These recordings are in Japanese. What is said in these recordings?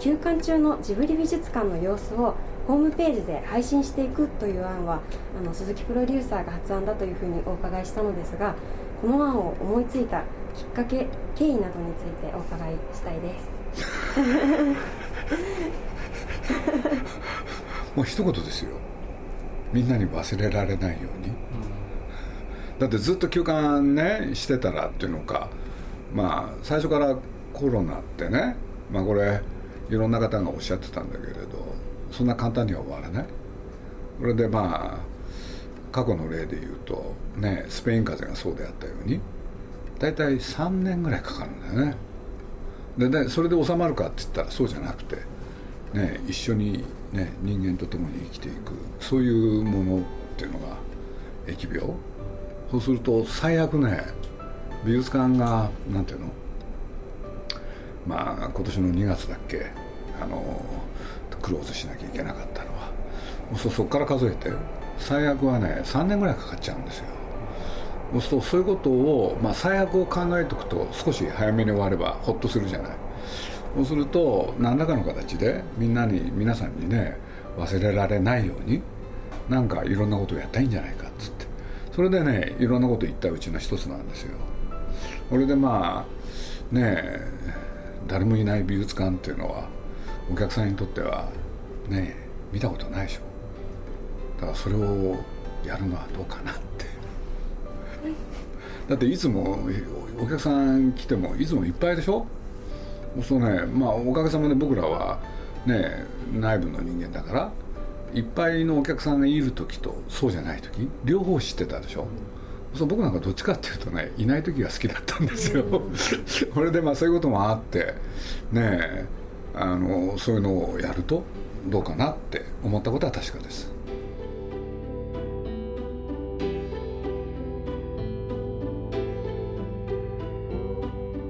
休館中のジブリ美術館の様子をホームページで配信していくという案はあの鈴木プロデューサーが発案だというふうにお伺いしたのですがこの案を思いついたきっかけ経緯などについてお伺いしたいです。もう一言ですよ。みんなに忘れられないように、だってずっと休館ねしてたらっていうのか。まあ最初からコロナってね。まあこれいろんな方がおっしゃってたんだけれどそんな簡単には終わらない。これでまあ過去の例で言うとねスペイン風邪がそうであったように大体3年ぐらいかかるんだよね。ででそれで収まるかって言ったらそうじゃなくて、ね、一緒に、ね、人間と共に生きていくそういうものっていうのが疫病。そうすると最悪ね美術館がなんていうの？まあ今年の2月だっけあのクローズしなきゃいけなかったのは。そそこから数えて最悪はね3年ぐらいかかっちゃうんですよ。そうするとそういうことを、まあ、最悪を考えておくと少し早めに終わればほっとするじゃない。そうすると何らかの形でみんなに皆さんにね忘れられないようになんかいろんなことをやったらいいんじゃないかっつって。それでねいろんなこと言ったうちの一つなんですよ。これでまあね誰もいない美術館っていうのはお客さんにとってはね見たことないでしょ。だからそれをやるのはどうかなって。だっていつもお客さん来てもいつもいっぱいでしょ。そうねまあおかげさまで僕らはね内部の人間だからいっぱいのお客さんがいる時とそうじゃない時両方知ってたでしょ、そう僕なんかどっちかっていうとねいない時が好きだったんですよ、これでまあそういうこともあってねあのそういうのをやるとどうかなって思ったことは確かです。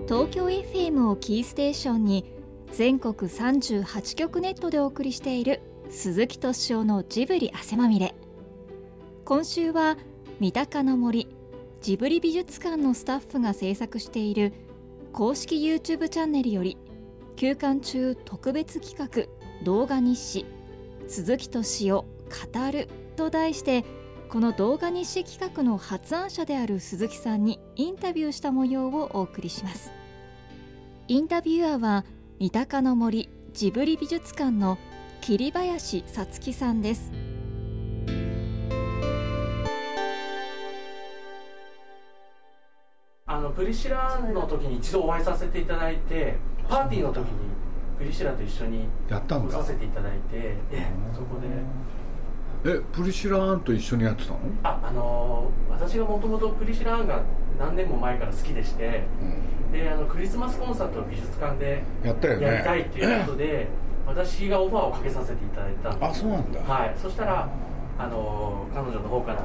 東京 FM をキーステーションに全国38局ネットでお送りしている鈴木敏夫のジブリ汗まみれ今週は三鷹の森ジブリ美術館のスタッフが制作している公式 YouTube チャンネルより休館中特別企画動画日誌鈴木敏夫語ると題してこの動画日誌企画の発案者である鈴木さんにインタビューした模様をお送りします。インタビュアーは三鷹の森ジブリ美術館の桐林さつきさんです。プリシラの時に一度お会いさせていただいてパーティーの時にプリシラと一緒にやったんだ。させていただいてえそこで。えプリシラーンと一緒にやってたの？ああの私がもともとプリシラーンが何年も前から好きでして、であのクリスマスコンサートを美術館でやったよね。やりたいっていうことで、私がオファーをかけさせていただいたんです。あそうなんだ。はい。そしたらあの彼女の方から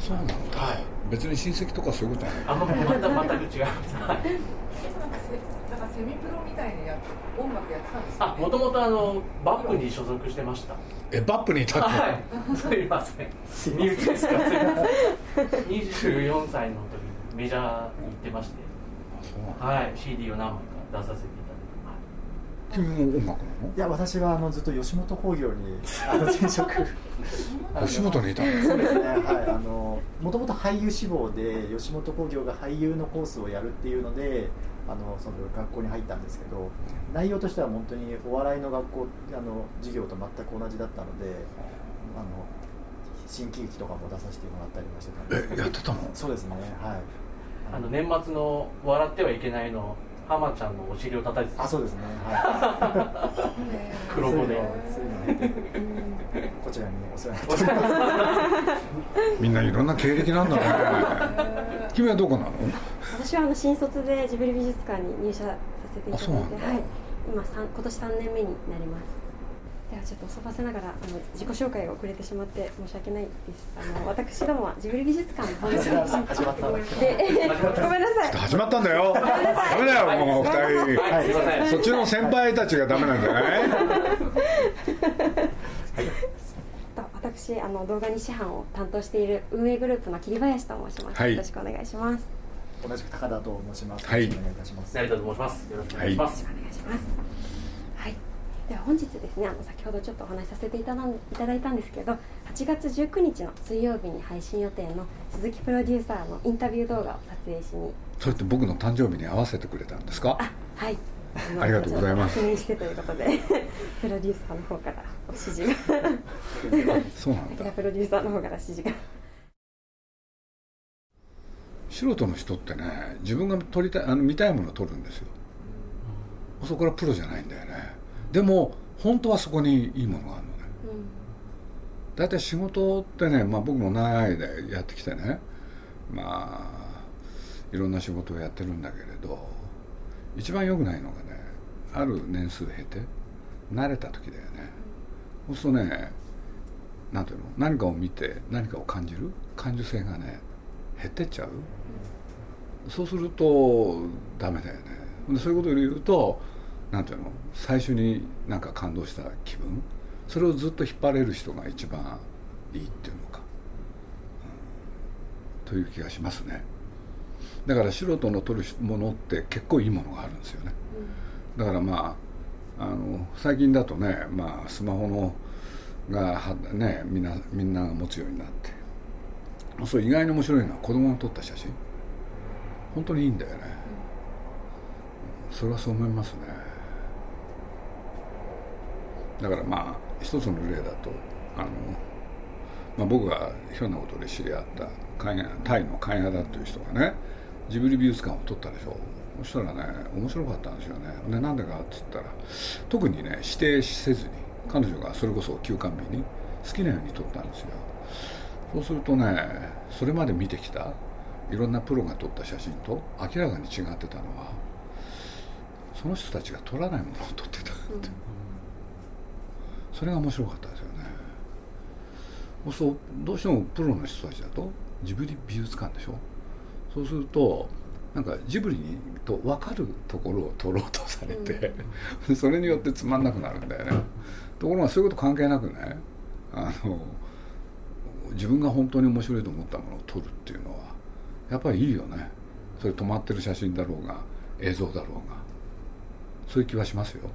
そうなんだ、はい別に親戚とかそういうことはない。あんままた全く違いなんかせなんかセミプロみたいにや音楽やってたんですよ、あもともとあのバップに所属してました。えバップにいたって、はい。すいません。身内ですかすいません24歳の時にメジャーに行ってまして。そうなんだ。はい。CD を何枚か出させて君も音楽なの？いや私はあのずっと吉本興業にあの 転職。吉本にいたの？そうですねはい。あのもともと俳優志望で吉本興業が俳優のコースをやるっていうのであのその学校に入ったんですけど内容としては本当にお笑いの学校あの授業と全く同じだったのであの新喜劇とかも出させてもらったりもしてたんですけやってたの？そうですねはい。あの年末の「笑ってはいけない」の浜ちゃんのお尻を叩いてた。あそうですね。はい。ね 黒子で。こちらにお世話になってます。みんないろんな経歴なんだね。君はどこなの？私はあの新卒でジブリ美術館に入社させていただいてはい、今三今年3年目になりますではちょっと遅ばせながらあの自己紹介が遅れてしまって申し訳ないです。あの私どもはジブリ美術館の本社 始まったんでごめんなさい。始まったんだよ。ダメだよもう二人。はいすいません。そっちの先輩たちがダメなんじゃない？と私あの動画に師範を担当している運営グループの桐林と申します、はい。よろしくお願いします。同じく高田と申します。はい。よろしくお願いいたします。成田と申しますよろしくお願いします、お願いしますはい本日ですねあの先ほどちょっとお話しさせていただいたんですけど8月19日の水曜日に配信予定の鈴木プロデューサーのインタビュー動画を撮影しに。それって僕の誕生日に合わせてくれたんですか？あはい。のありがとうございます。記念してということでプロデューサーの方からお指示が。そうなんだ。プロデューサーの方から指示が。素人の人ってね自分が撮りたいあの見たいものを撮るんですよ。そこからプロじゃないんだよねでも本当はそこにいいものがあるのね。大体仕事ってね、まあ、僕も長い間やってきてね。まあいろんな仕事をやってるんだけれど一番良くないのがねある年数経て慣れた時だよね。そうするとねなんていうの？何かを見て何かを感じる？感受性がね減ってっちゃう、そうするとダメだよね。でそういうことを言うとなんていうの？最初になんか感動した気分？それをずっと引っ張れる人が一番いいっていうのか、うん、という気がしますね。だから素人の撮るものって結構いいものがあるんですよね、だからまああの最近だとね、まあ、スマホのがねみんなみんなが持つようになって。そう意外に面白いのは子供の撮った写真。本当にいいんだよね、それはそう思いますねだからまあ一つの例だとあの、まあ、僕がひょんなことで知り合ったタイのカイナダっていう人がねジブリ美術館を撮ったでしょ。そしたらね面白かったんですよね。でなんでかって言ったら特にね指定せずに彼女がそれこそ休館日に好きなように撮ったんですよ。そうするとねそれまで見てきたいろんなプロが撮った写真と明らかに違ってたのはその人たちが撮らないものを撮ってたって、うん、それが面白かったですよね。そうどうしてもプロの人たちだとジブリ美術館でしょ？そうするとなんかジブリにと分かるところを撮ろうとされて、うん、それによってつまんなくなるんだよね。ところがそういうこと関係なくねあの自分が本当に面白いと思ったものを撮るっていうのはやっぱりいいよね。それ止まってる写真だろうが映像だろうがそういう気はしますよ、うん、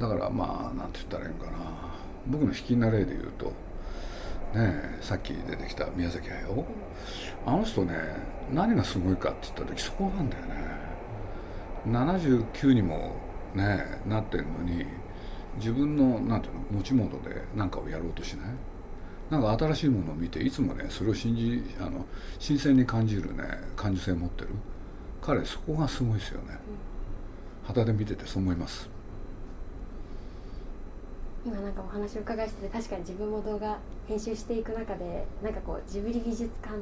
だからまあなんて言ったらいいのかな。僕の引きな例で言うとねさっき出てきた宮崎駿。あの人ね何がすごいかって言った時そこなんだよね。79にもねなってるのに自分のなんていうの持ち物で何かをやろうとしない？なんか新しいものを見ていつもねそれを信じあの新鮮に感じるね感受性を持ってる。彼そこがすごいですよね、うん、旗で見ててそう思います今なんかお話を伺いしてて確かに自分も動画編集していく中でなんかこうジブリ美術館っ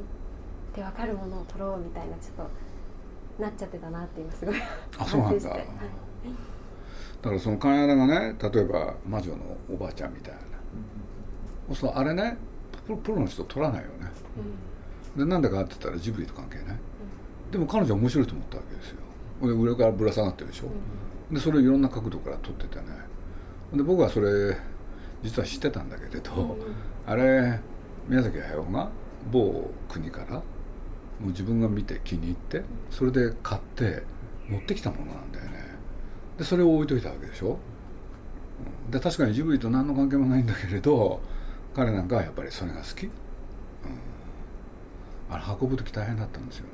て分かるものを撮ろうみたいなちょっとなっちゃってたなって今すごいあそうなんだ、はい、だからその金田がね例えば魔女のおばあちゃんみたいな、うん、そうあれねプロの人撮らないよね、うん、でなんでかって言ったらジブリと関係ない、うん、でも彼女は面白いと思ったわけですよ。で上からぶら下がってるでしょ、うん、でそれをいろんな角度から撮っててねで僕はそれ実は知ってたんだけれど、あれ宮崎駿が某国からもう自分が見て気に入ってそれで買って持ってきたものなんだよね。でそれを置いといたわけでしょ。で確かにジブリと何の関係もないんだけれど彼なんかはやっぱりそれが好き、うん、あれ運ぶ時大変だったんですよね。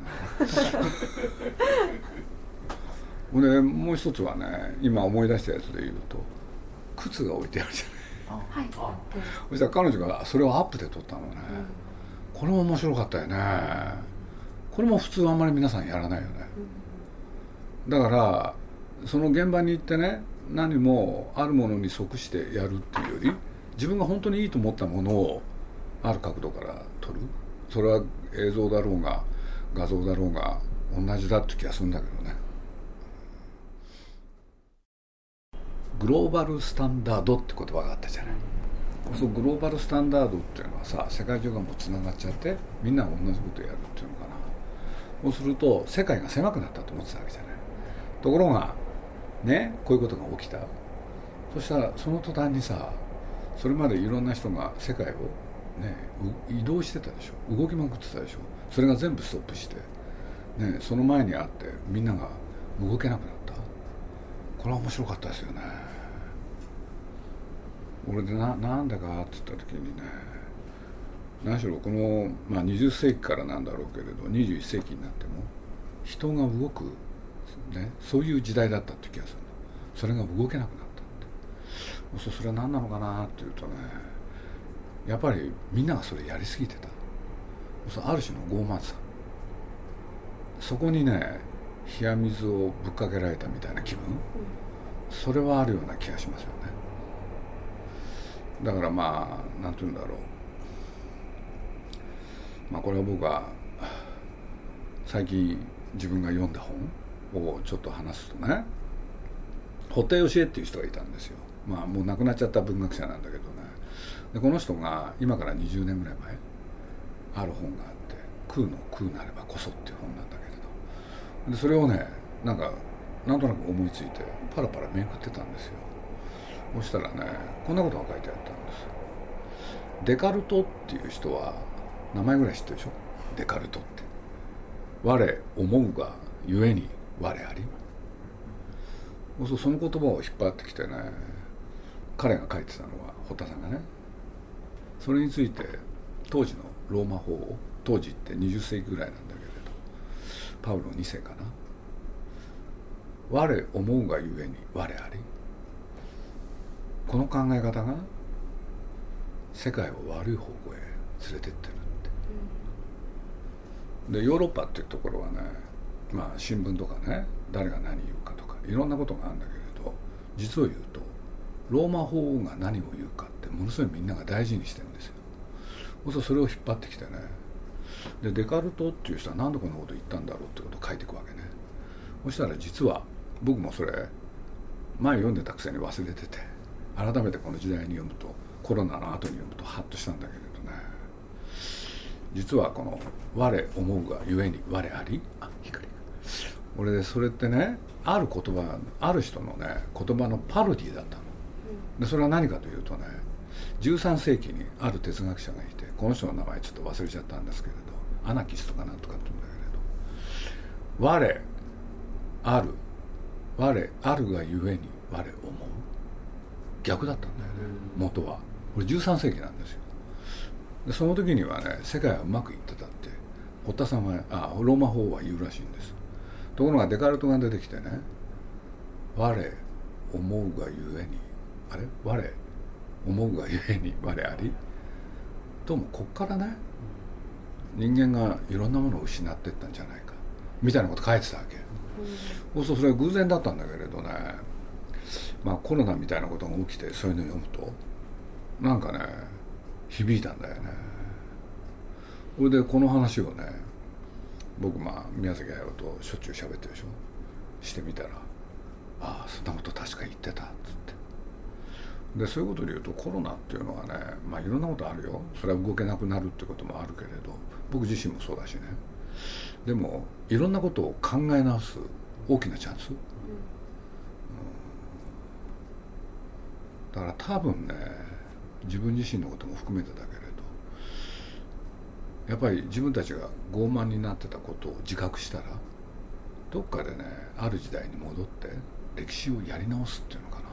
でもう一つはね今思い出したやつで言うと靴が置いてあるじゃない、はい、そしたら彼女がそれをアップで撮ったのね、うん、これも面白かったよね。これも普通あんまり皆さんやらないよね、うん、だからその現場に行ってね何もあるものに即してやるっていうより自分が本当にいいと思ったものをある角度から撮る。それは映像だろうが画像だろうが同じだって気がするんだけどねグローバルスタンダードって言葉があったじゃない、そうグローバルスタンダードっていうのはさ世界中がもうつながっちゃってみんなが同じことやるっていうのかな。そうすると世界が狭くなったと思ってたわけじゃない。ところがねこういうことが起きた。そしたらその途端にさそれまでいろんな人が世界をね移動してたでしょ。動きまくってたでしょ。それが全部ストップして、ね、その前にあってみんなが動けなくなった。これは面白かったですよね。俺でななんでかって言った時にね何しろこの、まあ、20世紀からなんだろうけれど21世紀になっても人が動く、ね、そういう時代だったって気がするそれが動けなくなったって。それは何なのかなっていうとねやっぱりみんながそれやりすぎてた。ある種の傲慢さ。そこにね冷や水をぶっかけられたみたいな気分、それはあるような気がしますよね。だからまあ何て言うんだろう。まあこれは僕は最近自分が読んだ本をちょっと話すとね堀田芳恵っていう人がいたんですよ。まあもう亡くなっちゃった文学者なんだけどね。でこの人が今から20年ぐらい前ある本があって「空の空なればこそ」っていう本なんだけれど。でそれをねなんかなんとなく思いついてパラパラめくってたんですよ。そしたらねこんなことが書いてあったんですデカルトっていう人は名前ぐらい知ってるでしょ？デカルトって。我思うがゆえに我あり。そその言葉を引っ張ってきてね彼が書いてたのは堀田さんがねそれについて当時のローマ法王当時って20世紀ぐらいなんだけれどパウロ2世かな。我思うがゆえに我あり。この考え方が世界を悪い方向へ連れてってるって、でヨーロッパっていうところはねまあ新聞とかね誰が何言うかとかいろんなことがあるんだけれど実を言うとローマ法王が何を言うかってものすごいみんなが大事にしてるんですよ。そそれを引っ張ってきてね。でデカルトっていう人は何でこんなこと言ったんだろうってことを書いていくわけね。そしたら実は僕もそれ前読んでたくせに忘れてて。改めてこの時代に読むとコロナの後に読むとハッとしたんだけれどね。実はこの「我思うがゆえに我あり」あ光俺でそれってねある言葉ある人のね言葉のパロディだったの。でそれは何かというとね13世紀にある哲学者がいてこの人の名前ちょっと忘れちゃったんですけれどアナキストかなんとかって言うんだけれど「我ある。我あるがゆえに我思う」逆だったんだよね元は。これ13世紀なんですよ。でその時にはね世界はうまくいってたって堀田さんはあローマ法は言うらしいんです。ところがデカルトが出てきてね「我思うがゆえにあれ？我？思うがゆえに我あり」どうもこっからね人間がいろんなものを失っていったんじゃないか。みたいなこと書いてたわけ、うん、そうそれは偶然だったんだけれどねまあコロナみたいなことが起きてそういうのを読むとなんかね響いたんだよね。それでこの話をね僕まあ宮崎駿としょっちゅう喋ってるでしょ。してみたら「ああそんなこと確か言ってた」っつって。でそういうことで言うとコロナっていうのはねまあいろんなことあるよ。それは動けなくなるってこともあるけれど僕自身もそうだしね。でもいろんなことを考え直す大きなチャンス、だから多分ね自分自身のことも含めてだけれどやっぱり自分たちが傲慢になってたことを自覚したらどっかでねある時代に戻って歴史をやり直すっていうのかな。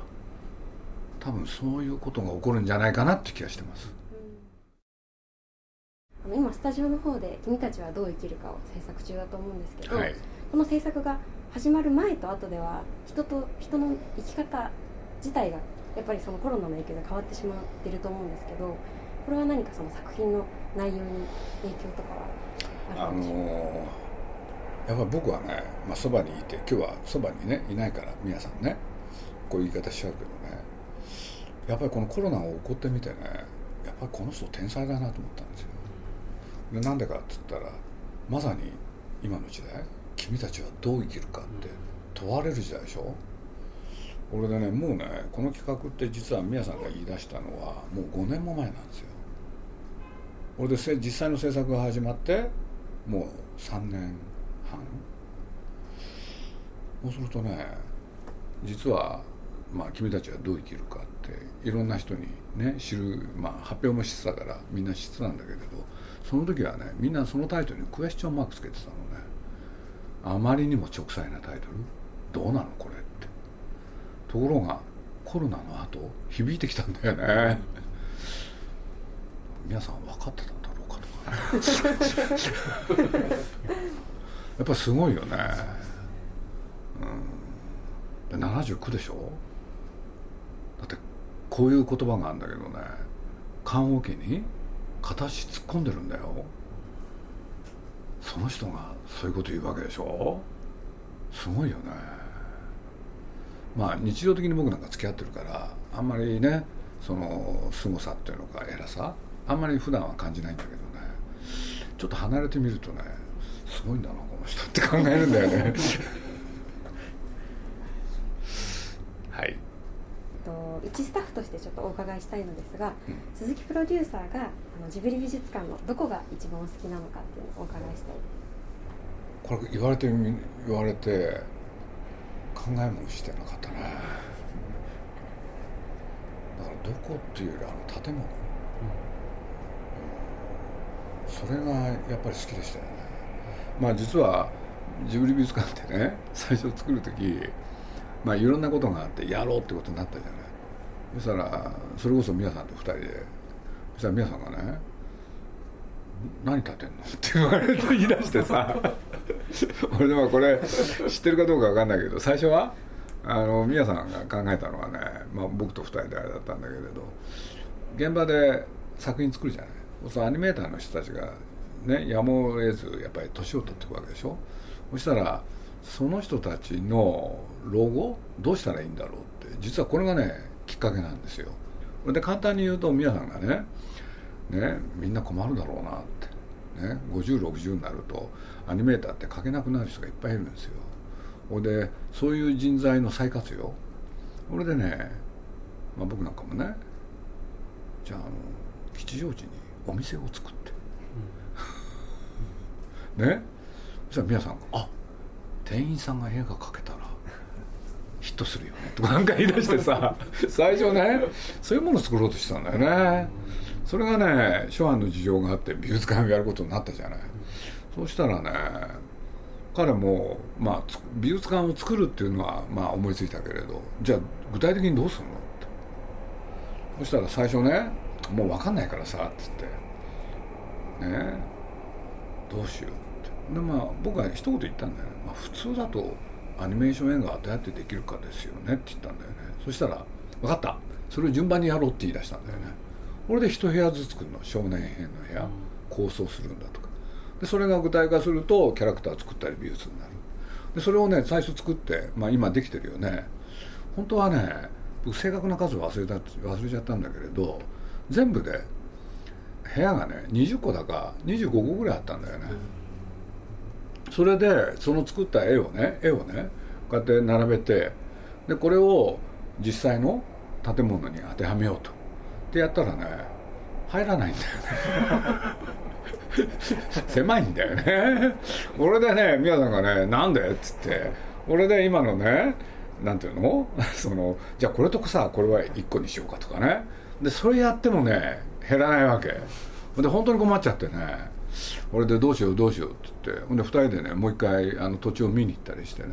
多分そういうことが起こるんじゃないかなって気がしてます、うん、今スタジオの方で「君たちはどう生きるか」を制作中だと思うんですけど、はい、この制作が始まる前と後では人と人の生き方自体がやっぱりそのコロナの影響で変わってしまっていると思うんですけどこれは何かその作品の内容に影響とかはあるんでしょうか、あのー、やっぱり僕はね、まあ、そばにいて今日はそばにねいないから皆さんねこういう言い方しちゃうけどねやっぱりこのコロナが起こってみてねやっぱりこの人天才だなと思ったんですよ。でなんでかって言ったらまさに今の時代君たちはどう生きるかって問われる時代でしょ？俺でねもうねこの企画って実は宮さんが言い出したのはもう5年も前なんですよ。俺で実際の制作が始まってもう3年半。そうするとね実はまあ君たちはどう生きるかっていろんな人にね知る、まあ、発表もしてたからみんな知ってたんだけれどその時はねみんなそのタイトルにクエスチョンマークつけてたのね。あまりにも直裁なタイトル。どうなの？ところがコロナの後響いてきたんだよね、皆さん分かってたんだろうかとか。ね やっぱすごいよね、うん、79でしょ？だってこういう言葉があるんだけどね。棺桶に片足突っ込んでるんだよ。その人がそういうこと言うわけでしょ？すごいよねまあ日常的に僕なんか付き合ってるからあんまりねその凄さっていうのか偉さあんまり普段は感じないんだけどねちょっと離れてみるとねすごいんだなこの人って考えるんだよね。はい。と一スタッフとしてちょっとお伺いしたいのですが、うん、鈴木プロデューサーがあのジブリ美術館のどこが一番お好きなのかっていうのをお伺いしたい。これ言われて言われて考えもしてなかったね。だからどこっていうよりあの建物、うん、それがやっぱり好きでしたよね。まあ実はジブリ美術館ってね最初作る時まあいろんなことがあってやろうってことになったじゃない。そしたらそれこそ宮さんと2人でそしたら宮さんがね「何建てんの?」って言われて言い出してさ。俺でもこれ知ってるかどうか分かんないけど最初はあの宮さんが考えたのはね、まあ、僕と2人であれだったんだけれど現場で作品作るじゃない。そのアニメーターの人たちがねやむを得ずやっぱり年を取っていくわけでしょ。そしたらその人たちの老後どうしたらいいんだろうって実はこれがねきっかけなんですよ。で簡単に言うと宮さんがねねみんな困るだろうなって。ね5060になるとアニメーターって書けなくなる人がいっぱいいるんですよ。ほいでそういう人材の再活用。これでね、まあ、僕なんかもねじゃああの吉祥寺にお店を作って、うん、ね？そしたら皆さんが「あ店員さんが絵が描けたらヒットするよね」とかなんか言い出してさ最初ねそういうものを作ろうとしてたんだよねそれがね諸般の事情があって美術館をやることになったじゃない。そうしたらね彼も、まあ、美術館を作るっていうのは、まあ、思いついたけれどじゃあ具体的にどうするの？って。そしたら最初ねもう分かんないからさっつって。ねどうしよう？って。でまあ僕は一言言ったんだよね、まあ、普通だとアニメーション映画はどうやってできるかですよねって言ったんだよね。そしたら分かった。それを順番にやろうって言い出したんだよね。これで一部屋ずつ作るの。少年編の部屋。構想するんだとか。でそれが具体化するとキャラクター作ったり美術になる。でそれをね最初作って、まあ、今できてるよね。本当はね僕正確な数忘れた忘れちゃったんだけれど全部で部屋がね20個だか25個ぐらいあったんだよね、それでその作った絵をね絵をねこうやって並べてでこれを実際の建物に当てはめようと。ってやったらね入らないんだよね。狭いんだよね。俺でね宮さんがね「なんで?」っつって。俺で今のねなんていうの？そのじゃあこれとさこれは1個にしようかとかね。でそれやってもね減らないわけ。で本当に困っちゃってね。俺でどうしようどうしようって言って。ほんで2人でねもう一回あの土地を見に行ったりしてね。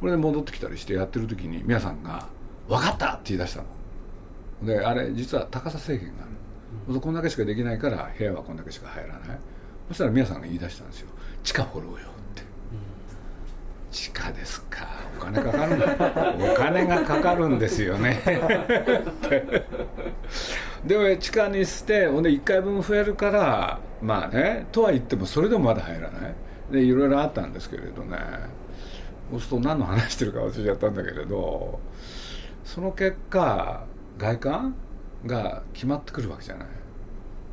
これで戻ってきたりしてやってる時に皆さんが「分かった!」って言い出したの。であれ実は高さ制限がある。こんだけしかできないから部屋はこんだけしか入らない。そしたら皆さんが言い出したんですよ。地下掘ろうよって、地下ですか。お金かかるお金がかかるんですよね。でも地下にしてほんで1回分増えるからまあねとは言ってもそれでもまだ入らない。でいろいろあったんですけれどね。そうすると何の話してるか忘れちゃったんだけれどその結果外観が決まってくるわけじゃない。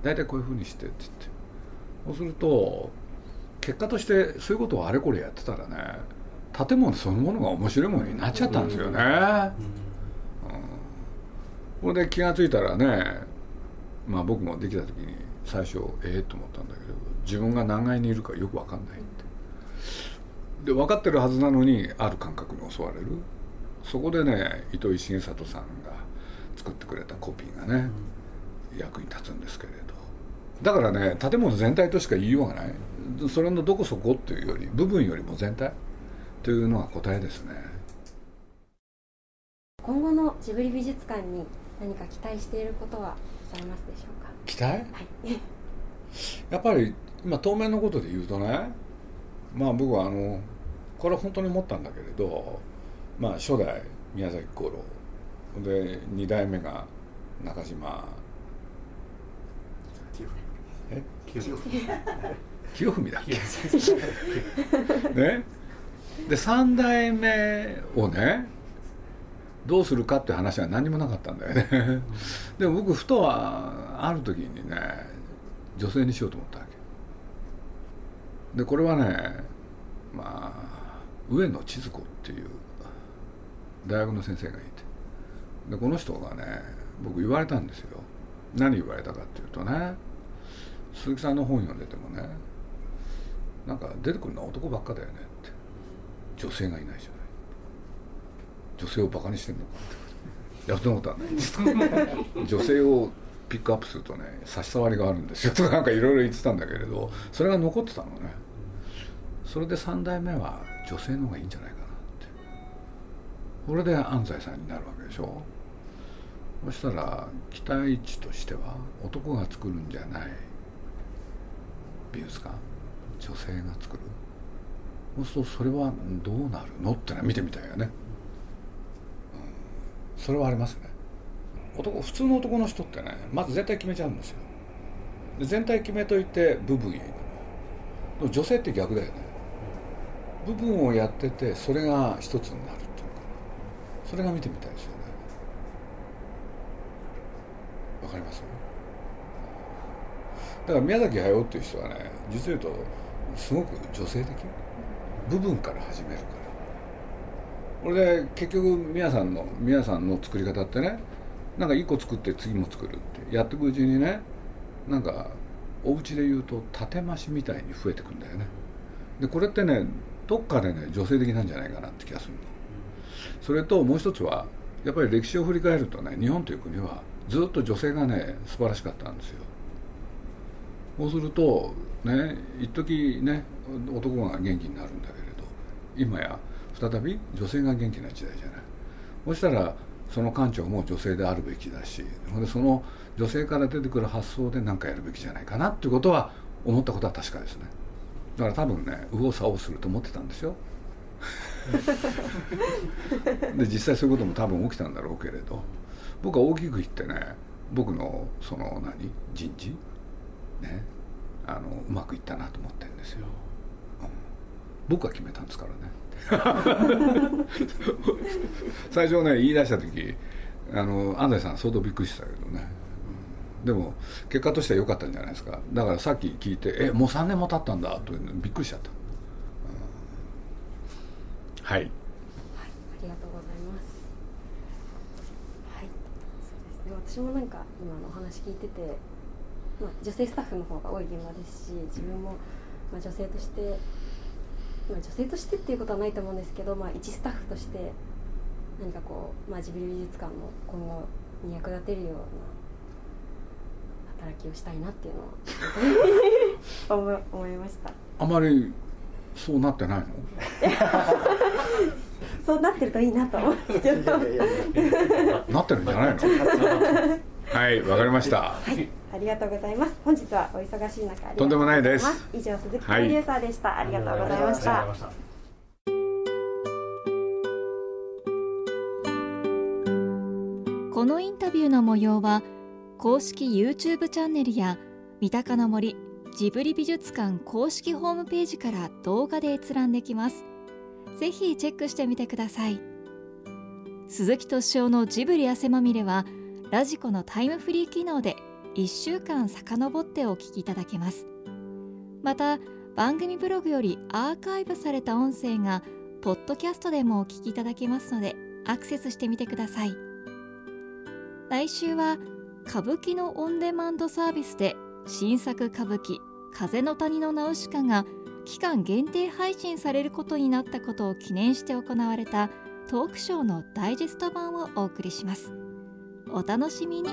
大体こういうふうにしてって言って。そうすると結果としてそういうことをあれこれやってたらね建物そのものが面白いものになっちゃったんですよね、うん、うん、れで気が付いたらねまあ僕もできた時に最初ええー、と思ったんだけど自分が何階にいるかよく分かんないって。で分かってるはずなのにある感覚に襲われる。そこでね糸井重里さん作ってくれたコピーがね、うん、役に立つんですけれど。だからね建物全体としか言いようがない。それのどこそこっていうより部分よりも全体。というのが答えですね。今後のジブリ美術館に何か期待していることはございますでしょうか？期待？はい。やっぱり今当面のことで言うとねまあ僕はあのこれは本当に思ったんだけれどまあ初代宮崎五郎で2代目が中島。え？清文。だっけ？ね？で3代目をねどうするかって話は何にもなかったんだよね。でも僕ふとはある時にね女性にしようと思ったわけ。でこれはねまあ上野千鶴子っていう大学の先生がいてでこの人がね僕言われたんですよ。何言われたかっていうとね鈴木さんの本読んでてもねなんか出てくるのは男ばっかだよねって。女性がいないじゃない。女性をバカにしてんのかって。やったことはないんです女性をピックアップするとね差し障りがあるんですよ。とかなんかいろいろ言ってたんだけれどそれが残ってたのね。それで3代目は女性の方がいいんじゃないこれで安西さんになるわけでしょ。そしたら期待値としては男が作るんじゃない。美術館女性が作る。そうするとそれはどうなるの？ってのは見てみたいよね、うん、それはありますね。男普通の男の人ってねまず全体決めちゃうんですよ。で全体決めといて部分へ行くの。女性って逆だよね。部分をやっててそれが一つになる。それが見てみたいですよね。わかります？だから宮崎駿っていう人はね実を言うとすごく女性的。部分から始めるから。これで結局宮さんの宮さんの作り方ってねなんか一個作って次も作るってやっていくうちにねなんかお家で言うと縦増しみたいに増えてくんだよね。でこれってねどっかでね女性的なんじゃないかなって気がするの。それともう一つはやっぱり歴史を振り返るとね日本という国はずっと女性がね素晴らしかったんですよ。そうするとね一時ね男が元気になるんだけれど今や再び女性が元気な時代じゃない。そしたらその館長も女性であるべきだしでその女性から出てくる発想で何かやるべきじゃないかなっていうことは思ったことは確かですね。だから多分ね右往左往すると思ってたんですよ。で実際そういうことも多分起きたんだろうけれど。僕は大きく言ってね僕のその何？人事？ね。あのうまくいったなと思ってるんですよ、うん、僕が決めたんですからね。最初ね言い出した時あの安西さん相当びっくりしたけどね、うん、でも結果としては良かったんじゃないですか。だからさっき聞いて「えもう3年も経ったんだ」というのびっくりしちゃった、うん、はい、はい、ありがとうございます。はい。そうですね。私もなんか今のお話聞いててまあ、女性スタッフの方が多い現場ですし自分も、まあ、女性として、まあ、女性としてっていうことはないと思うんですけど、まあ、一スタッフとして何かこう、まあ、ジブリ美術館の今後に役立てるような働きをしたいなっていうのは 思いました。あまりそうなってないの？そうなってるといいなと思うんですけど。なってるんじゃないの？はいわかりました、はいありがとうございます。本日はお忙しい中とんでもないです。以上鈴木プロデューサーでした、はい、ありがとうございました。このインタビューの模様は公式 YouTube チャンネルや三鷹の森ジブリ美術館公式ホームページから動画で閲覧できます。ぜひチェックしてみてください。鈴木敏夫のジブリ汗まみれはラジコのタイムフリー機能で1週間遡ってお聞きいただけます。また番組ブログよりアーカイブされた音声がポッドキャストでもお聞きいただけますのでアクセスしてみてください。来週は歌舞伎のオンデマンドサービスで新作歌舞伎「風の谷のナウシカ」が期間限定配信されることになったことを記念して行われたトークショーのダイジェスト版をお送りします。お楽しみに。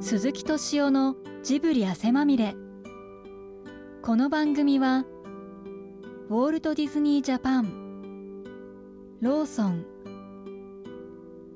鈴木敏夫のジブリ汗まみれ。この番組はウォールト・ディズニー・ジャパンローソン